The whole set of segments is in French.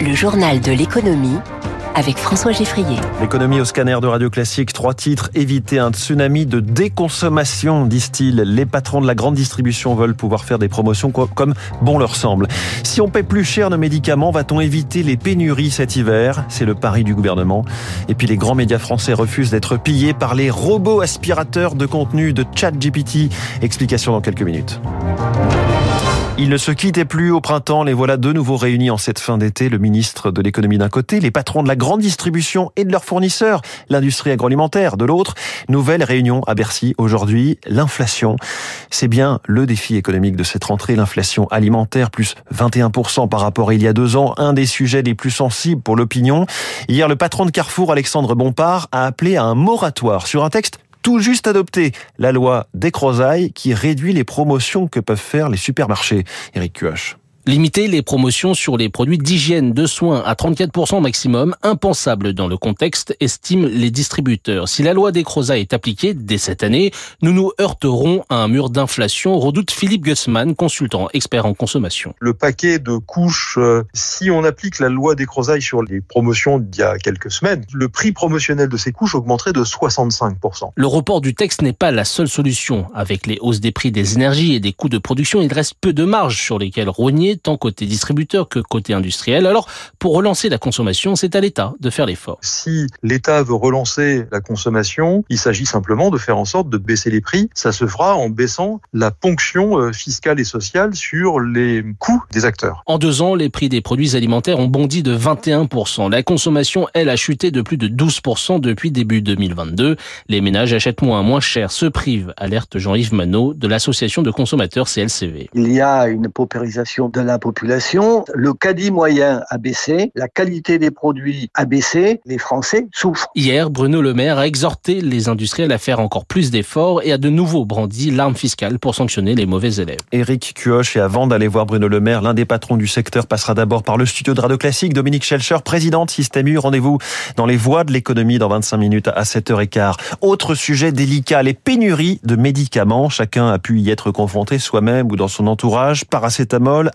Le journal de l'économie avec François Geffrier. L'économie au scanner de Radio Classique, trois titres. Éviter un tsunami de déconsommation, disent-ils. Les patrons de la grande distribution veulent pouvoir faire des promotions comme bon leur semble. Si on paie plus cher nos médicaments, va-t-on éviter les pénuries cet hiver? C'est le pari du gouvernement. Et puis les grands médias français refusent d'être pillés par les robots aspirateurs de contenu de ChatGPT. Explication dans quelques minutes. Ils ne se quittaient plus au printemps, les voilà de nouveau réunis en cette fin d'été. Le ministre de l'économie d'un côté, les patrons de la grande distribution et de leurs fournisseurs, l'industrie agroalimentaire de l'autre. Nouvelle réunion à Bercy aujourd'hui, l'inflation. C'est bien le défi économique de cette rentrée, l'inflation alimentaire, plus 21% par rapport à il y a deux ans, un des sujets les plus sensibles pour l'opinion. Hier, le patron de Carrefour, Alexandre Bompard, a appelé à un moratoire sur un texte tout juste adopté la loi des Crozailles qui réduit les promotions que peuvent faire les supermarchés. Eric Cuoche. Limiter les promotions sur les produits d'hygiène, de soins à 34% maximum, impensable dans le contexte, estiment les distributeurs. Si la loi des Crozat est appliquée dès cette année, nous nous heurterons à un mur d'inflation, redoute Philippe Gussmann, consultant expert en consommation. Le paquet de couches, euh, si on applique la loi des Crozailles sur les promotions d'il y a quelques semaines, le prix promotionnel de ces couches augmenterait de 65%. Le report du texte n'est pas la seule solution. Avec les hausses des prix des énergies et des coûts de production, il reste peu de marge sur lesquelles rogner tant côté distributeur que côté industriel. Alors, pour relancer la consommation, c'est à l'État de faire l'effort. Si l'État veut relancer la consommation, il s'agit simplement de faire en sorte de baisser les prix. Ça se fera en baissant la ponction euh, fiscale et sociale sur les coûts des acteurs. En deux ans, les prix des produits alimentaires ont bondi de 21%. La consommation, elle, a chuté de plus de 12% depuis début 2022. Les ménages achètent moins, moins cher, se privent, alerte Jean-Yves Manot de l'association de consommateurs CLCV. Il y a une paupérisation de la population, le caddie moyen a baissé, la qualité des produits a baissé, les Français souffrent. Hier, Bruno Le Maire a exhorté les industriels à faire encore plus d'efforts et a de nouveau brandi l'arme fiscale pour sanctionner les mauvais élèves. Éric Cuoche, et avant d'aller voir Bruno Le Maire, l'un des patrons du secteur passera d'abord par le studio de Radio Classique. Dominique Schelcher, président de Système U, rendez-vous dans les voies de l'économie dans 25 minutes à 7h15. Autre sujet délicat, les pénuries de médicaments. Chacun a pu y être confronté soi-même ou dans son entourage. Paracétamol,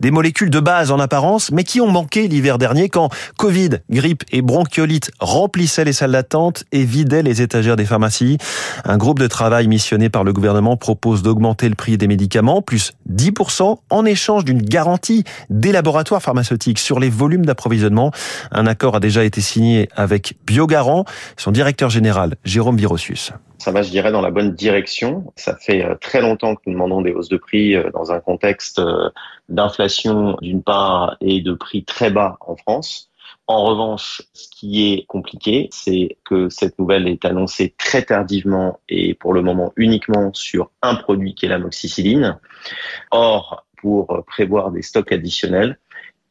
des molécules de base en apparence, mais qui ont manqué l'hiver dernier quand Covid, grippe et bronchiolite remplissaient les salles d'attente et vidaient les étagères des pharmacies. Un groupe de travail missionné par le gouvernement propose d'augmenter le prix des médicaments, plus 10%, en échange d'une garantie des laboratoires pharmaceutiques sur les volumes d'approvisionnement. Un accord a déjà été signé avec Biogarant, son directeur général, Jérôme Virossius ça va, je dirais, dans la bonne direction. Ça fait euh, très longtemps que nous demandons des hausses de prix euh, dans un contexte euh, d'inflation d'une part et de prix très bas en France. En revanche, ce qui est compliqué, c'est que cette nouvelle est annoncée très tardivement et pour le moment uniquement sur un produit qui est l'amoxicilline. Or, pour prévoir des stocks additionnels,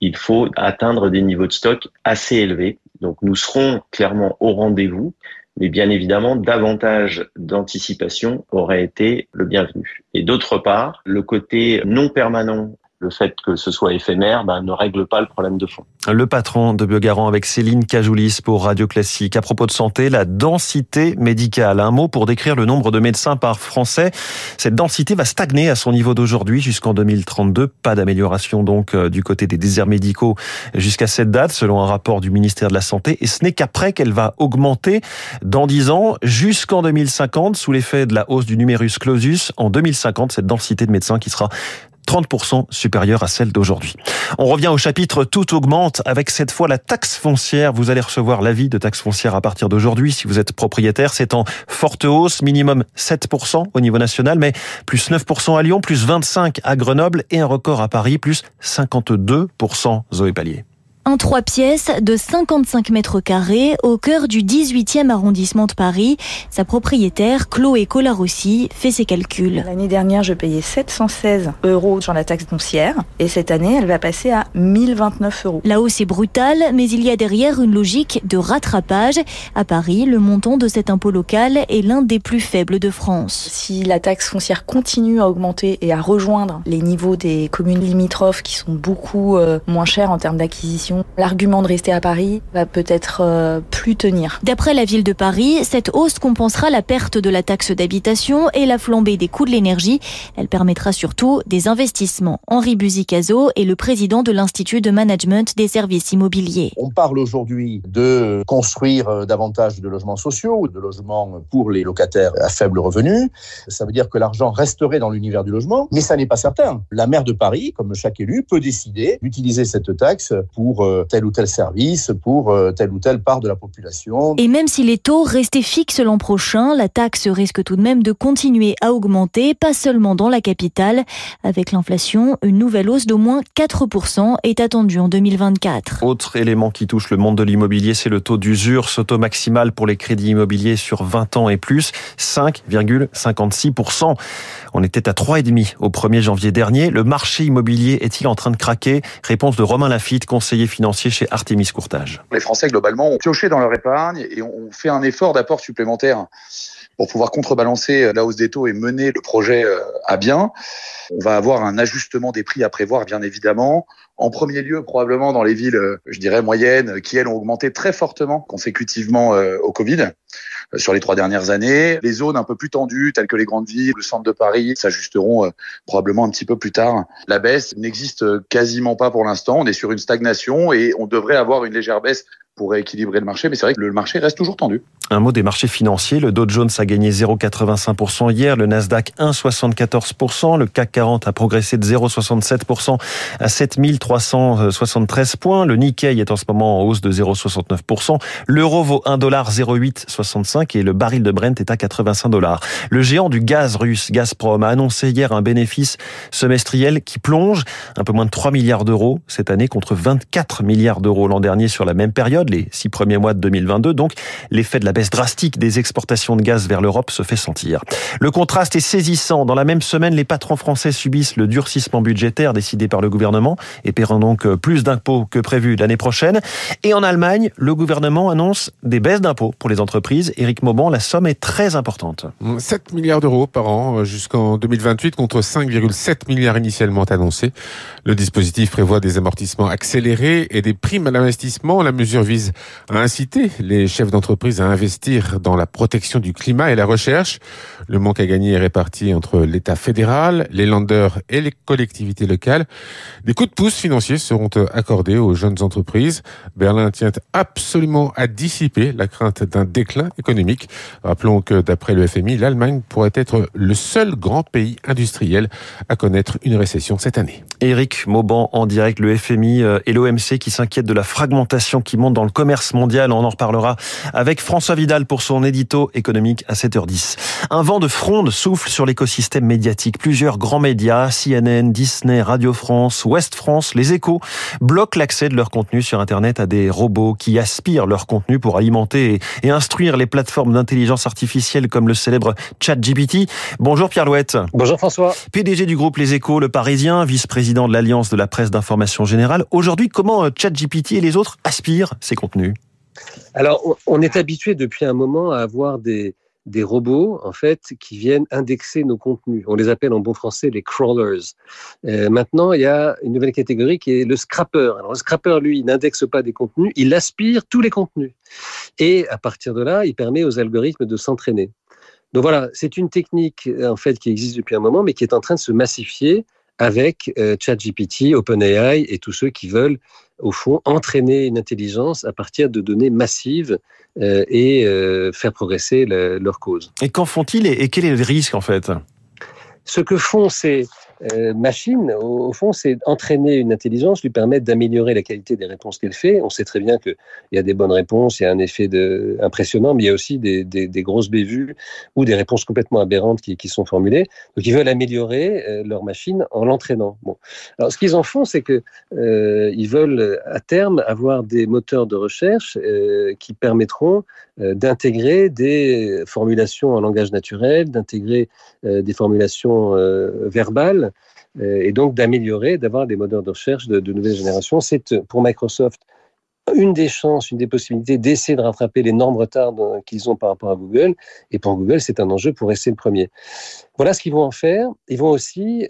il faut atteindre des niveaux de stock assez élevés. Donc nous serons clairement au rendez-vous, mais bien évidemment, davantage d'anticipation aurait été le bienvenu. Et d'autre part, le côté non permanent le fait que ce soit éphémère ben, ne règle pas le problème de fond. Le patron de Biogarant avec Céline Cajoulis pour Radio Classique. À propos de santé, la densité médicale. Un mot pour décrire le nombre de médecins par français. Cette densité va stagner à son niveau d'aujourd'hui jusqu'en 2032. Pas d'amélioration donc euh, du côté des déserts médicaux jusqu'à cette date, selon un rapport du ministère de la Santé. Et ce n'est qu'après qu'elle va augmenter dans 10 ans jusqu'en 2050 sous l'effet de la hausse du numerus clausus. En 2050, cette densité de médecins qui sera 30% supérieure à celle d'aujourd'hui. On revient au chapitre Tout augmente avec cette fois la taxe foncière. Vous allez recevoir l'avis de taxe foncière à partir d'aujourd'hui si vous êtes propriétaire. C'est en forte hausse, minimum 7% au niveau national, mais plus 9% à Lyon, plus 25% à Grenoble et un record à Paris, plus 52%. Zoé Pallier. Un trois pièces de 55 mètres carrés au cœur du 18e arrondissement de Paris. Sa propriétaire, Chloé Colarossi, fait ses calculs. L'année dernière, je payais 716 euros sur la taxe foncière et cette année, elle va passer à 1029 euros. La hausse est brutale, mais il y a derrière une logique de rattrapage. À Paris, le montant de cet impôt local est l'un des plus faibles de France. Si la taxe foncière continue à augmenter et à rejoindre les niveaux des communes limitrophes qui sont beaucoup euh, moins chères en termes d'acquisition l'argument de rester à Paris va peut-être euh, plus tenir. D'après la ville de Paris, cette hausse compensera la perte de la taxe d'habitation et la flambée des coûts de l'énergie. Elle permettra surtout des investissements. Henri Buzicazo est le président de l'Institut de management des services immobiliers. On parle aujourd'hui de construire euh, davantage de logements sociaux ou de logements pour les locataires à faible revenu. Ça veut dire que l'argent resterait dans l'univers du logement, mais ça n'est pas certain. La maire de Paris, comme chaque élu, peut décider d'utiliser cette taxe pour euh, tel ou tel service, pour euh, telle ou telle part de la population. Et même si les taux restaient fixes l'an prochain, la taxe risque tout de même de continuer à augmenter, pas seulement dans la capitale. Avec l'inflation, une nouvelle hausse d'au moins 4% est attendue en 2024. Autre élément qui touche le monde de l'immobilier, c'est le taux d'usure, ce taux maximal pour les crédits immobiliers sur 20 ans et plus, 5,56%. On était à 3,5 au 1er janvier dernier. Le marché immobilier est-il en train de craquer? Réponse de Romain Lafitte, conseiller financier chez Artemis Courtage. Les Français, globalement, ont pioché dans leur épargne et ont fait un effort d'apport supplémentaire pour pouvoir contrebalancer la hausse des taux et mener le projet euh, à bien. On va avoir un ajustement des prix à prévoir, bien évidemment. En premier lieu, probablement dans les villes, euh, je dirais, moyennes, qui, elles, ont augmenté très fortement consécutivement euh, au Covid sur les trois dernières années. Les zones un peu plus tendues, telles que les grandes villes, le centre de Paris, s'ajusteront probablement un petit peu plus tard. La baisse n'existe quasiment pas pour l'instant. On est sur une stagnation et on devrait avoir une légère baisse pour rééquilibrer le marché, mais c'est vrai que le marché reste toujours tendu. Un mot des marchés financiers. Le Dow Jones a gagné 0,85% hier, le Nasdaq 1,74%, le CAC 40 a progressé de 0,67% à 7373 points, le Nikkei est en ce moment en hausse de 0,69%, l'euro vaut 1,0865 et le baril de Brent est à 85 dollars. Le géant du gaz russe, Gazprom, a annoncé hier un bénéfice semestriel qui plonge un peu moins de 3 milliards d'euros cette année contre 24 milliards d'euros l'an dernier sur la même période les six premiers mois de 2022. Donc, l'effet de la baisse drastique des exportations de gaz vers l'Europe se fait sentir. Le contraste est saisissant. Dans la même semaine, les patrons français subissent le durcissement budgétaire décidé par le gouvernement et paieront donc plus d'impôts que prévu l'année prochaine. Et en Allemagne, le gouvernement annonce des baisses d'impôts pour les entreprises. Éric la somme est très importante. 7 milliards d'euros par an euh, jusqu'en 2028 contre 5,7 milliards initialement annoncés. Le dispositif prévoit des amortissements accélérés et des primes à l'investissement. La mesure vise à inciter les chefs d'entreprise à investir dans la protection du climat et la recherche. Le manque à gagner est réparti entre l'État fédéral, les landers et les collectivités locales. Des coups de pouce financiers seront accordés aux jeunes entreprises. Berlin tient absolument à dissiper la crainte d'un déclin économique. Rappelons que d'après le FMI, l'Allemagne pourrait être le seul grand pays industriel à connaître une récession cette année. Éric Mauban en direct, le FMI euh, et l'OMC qui s'inquiètent de la fragmentation qui monte dans le commerce mondial. On en reparlera avec François Vidal pour son édito économique à 7h10. Un vent de fronde souffle sur l'écosystème médiatique. Plusieurs grands médias, CNN, Disney, Radio France, Ouest France, Les Échos, bloquent l'accès de leur contenu sur Internet à des robots qui aspirent leur contenu pour alimenter et instruire les plateformes d'intelligence artificielle comme le célèbre ChatGPT. Bonjour Pierre Louette. Bonjour François. PDG du groupe Les Échos, Le Parisien, vice-président de l'Alliance de la presse d'information générale. Aujourd'hui, comment ChatGPT et les autres aspirent ces contenus? Alors, on est habitué depuis un moment à avoir des, des robots en fait qui viennent indexer nos contenus. On les appelle en bon français les crawlers. Euh, maintenant, il y a une nouvelle catégorie qui est le scrapper. Alors le scrapper, lui, n'indexe pas des contenus, il aspire tous les contenus. Et à partir de là, il permet aux algorithmes de s'entraîner. Donc voilà, c'est une technique en fait qui existe depuis un moment, mais qui est en train de se massifier avec euh, ChatGPT, OpenAI et tous ceux qui veulent au fond, entraîner une intelligence à partir de données massives euh, et euh, faire progresser leur cause. Et qu'en font-ils et quel est le risque en fait? Ce que font ces euh, machines, au, fond, c'est entraîner une intelligence, lui permettre d'améliorer la qualité des réponses qu'elle fait. On sait très bien qu'il y a des bonnes réponses, il y a un effet de, impressionnant, mais il y a aussi des, des, des grosses bévues ou des réponses complètement aberrantes qui, qui sont formulées. Donc, ils veulent améliorer leur machine en l'entraînant. Bon. Alors, ce qu'ils en font, c'est que euh, veulent à terme avoir des moteurs de recherche euh, qui permettront euh, d'intégrer des formulations en langage naturel, d'intégrer euh, des formulations verbales et donc d'améliorer, d'avoir des moteurs de recherche de, nouvelle génération. C'est pour Microsoft une des chances, une des possibilités d'essayer de rattraper l'énorme retard qu'ils ont par rapport à Google. Et pour Google, c'est un enjeu pour rester le premier. Voilà ce qu'ils vont en faire. Ils vont aussi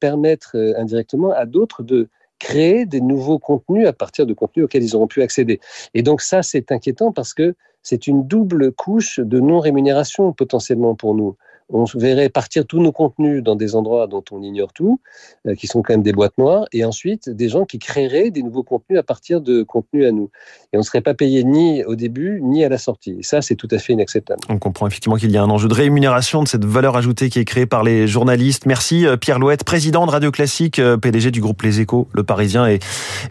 permettre indirectement à d'autres de créer des nouveaux contenus à partir de contenus auxquels ils auront pu accéder. Et donc ça, c'est inquiétant parce que c'est une double couche de non-rémunération potentiellement pour nous on verrait partir tous nos contenus dans des endroits dont on ignore tout, euh, qui sont quand même des boîtes noires, et ensuite des gens qui créeraient des nouveaux contenus à partir de contenus à nous. Et on ne serait pas payé ni au début, ni à la sortie. Et ça, c'est tout à fait inacceptable. On comprend effectivement qu'il y a un enjeu de rémunération de cette valeur ajoutée qui est créée par les journalistes. Merci euh, Pierre Louette, président de Radio Classique, euh, PDG du groupe Les Échos, Le Parisien, et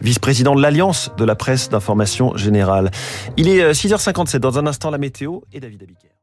vice-président de l'Alliance de la presse d'information générale. Il est 6h57, dans un instant la météo et David Abiker.